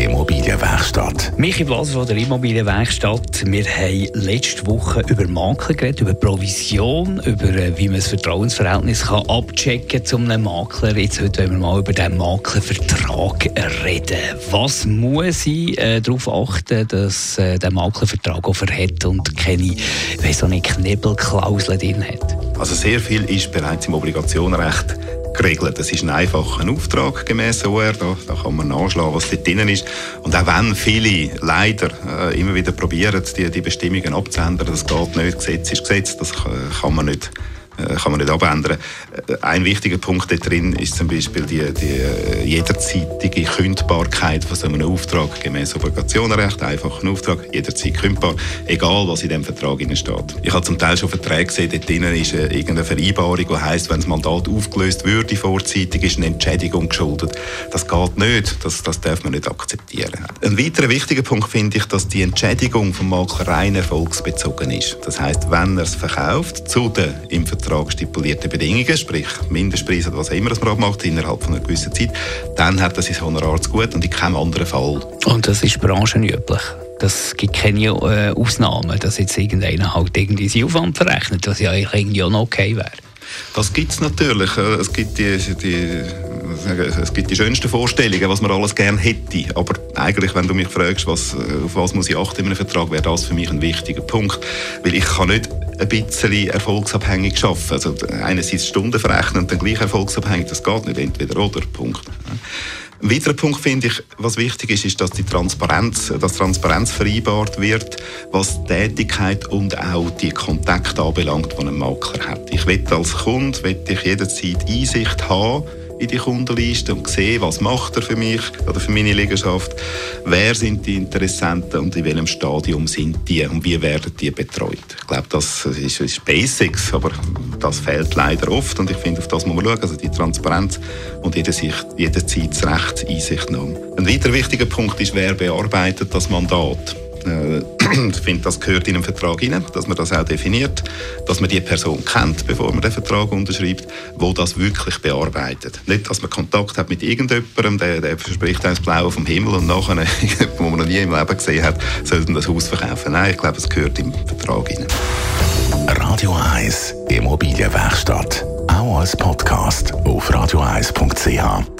Radio 1 Immobilienwerkstatt. Michi Blaser von der Immobilienwerkstatt. Wir haben letzte Woche über Makler geredet, über Provision, über äh, wie man das Vertrauensverhältnis kann abchecken zum einem Makler. Jetzt heute wollen wir mal über den Maklervertrag reden. Was muss ich äh, darauf achten, dass äh, der Maklervertrag auch verhält und keine, weiss auch nicht, Knebelklauseln drin hat? Also sehr viel ist bereits im Obligationenrecht geregelt. Das ist ein einfacher Auftrag gemäß OR. Da, da kann man nachschlagen, was dort drin ist. Und auch wenn viele leider äh, immer wieder probieren, die, die Bestimmungen abzuändern, das geht nicht. Gesetz ist Gesetz, das kann man nicht kann man nicht abändern. Äh, ein wichtiger Punkt da drin ist zum Beispiel die, die äh, jederzeitige Kündbarkeit von so einem Auftrag gemäß Obligationenrecht, einfach ein Auftrag, jederzeit kündbar, egal was in dem Vertrag steht. Ich habe zum Teil schon Verträge gesehen, dort drin ist irgendeine Vereinbarung, die heisst, wenn das Mandat aufgelöst würde vorzeitig, ist eine Entschädigung geschuldet. Das geht nicht, das, das darf man nicht akzeptieren. Ein weiterer wichtiger Punkt finde ich, dass die Entschädigung vom Makler rein erfolgsbezogen ist. Das heißt, wenn er es verkauft zu den im Vertrag Vertrag stipulierten Bedingungen, sprich Mindestpreis oder was auch immer das man abmacht, innerhalb von einer gewissen Zeit, dann hat das sein Honorar zu gut und in keinem anderen Fall. Und das ist branchenüblich? Das gibt keine äh, Ausnahmen, dass jetzt irgendeiner halt irgendwie seinen Aufwand verrechnet, was ja eigentlich irgendwie auch noch okay wäre. Das gibt es natürlich. Äh, es gibt die, die es gibt die schönsten Vorstellungen, was man alles gerne hätte. Aber eigentlich, wenn du mich fragst, was, auf was muss ich achten in einem Vertrag, wäre das für mich ein wichtiger Punkt. Weil ich kann nicht ein bisschen erfolgsabhängig arbeiten. Also einerseits Stunden verrechnen und dann gleich erfolgsabhängig, das geht nicht, entweder oder, Punkt. Ein weiterer Punkt finde ich, was wichtig ist, ist, dass die Transparenz, dass Transparenz vereinbart wird, was Tätigkeit und auch die Kontakte anbelangt, die ein Makler hat. Ich will als Kunde will ich jederzeit Einsicht haben in die Kundenliste und sehe, was macht er für mich oder für meine Liegenschaft, wer sind die Interessenten und in welchem Stadium sind die und wie werden die betreut. Ich glaube, das ist, ist Basics, aber das fehlt leider oft und ich finde, auf das muss man schauen, also die Transparenz und jederzeit, jederzeit das Recht Einsichtnahme. Ein weiterer wichtiger Punkt ist, wer bearbeitet das Mandat. Ich finde, das gehört in einen Vertrag hinein, dass man das auch definiert, dass man die Person kennt, bevor man den Vertrag unterschreibt, wo das wirklich bearbeitet. Nicht, dass man Kontakt hat mit irgendjemandem, der, der verspricht einem das Blaue vom Himmel und nachher, wo man noch nie im Leben gesehen hat, sollte das Haus verkaufen. Nein, ich glaube, es gehört im Vertrag hinein. Radio 1 Immobilienwerkstatt. Auch als Podcast auf radio1.ch.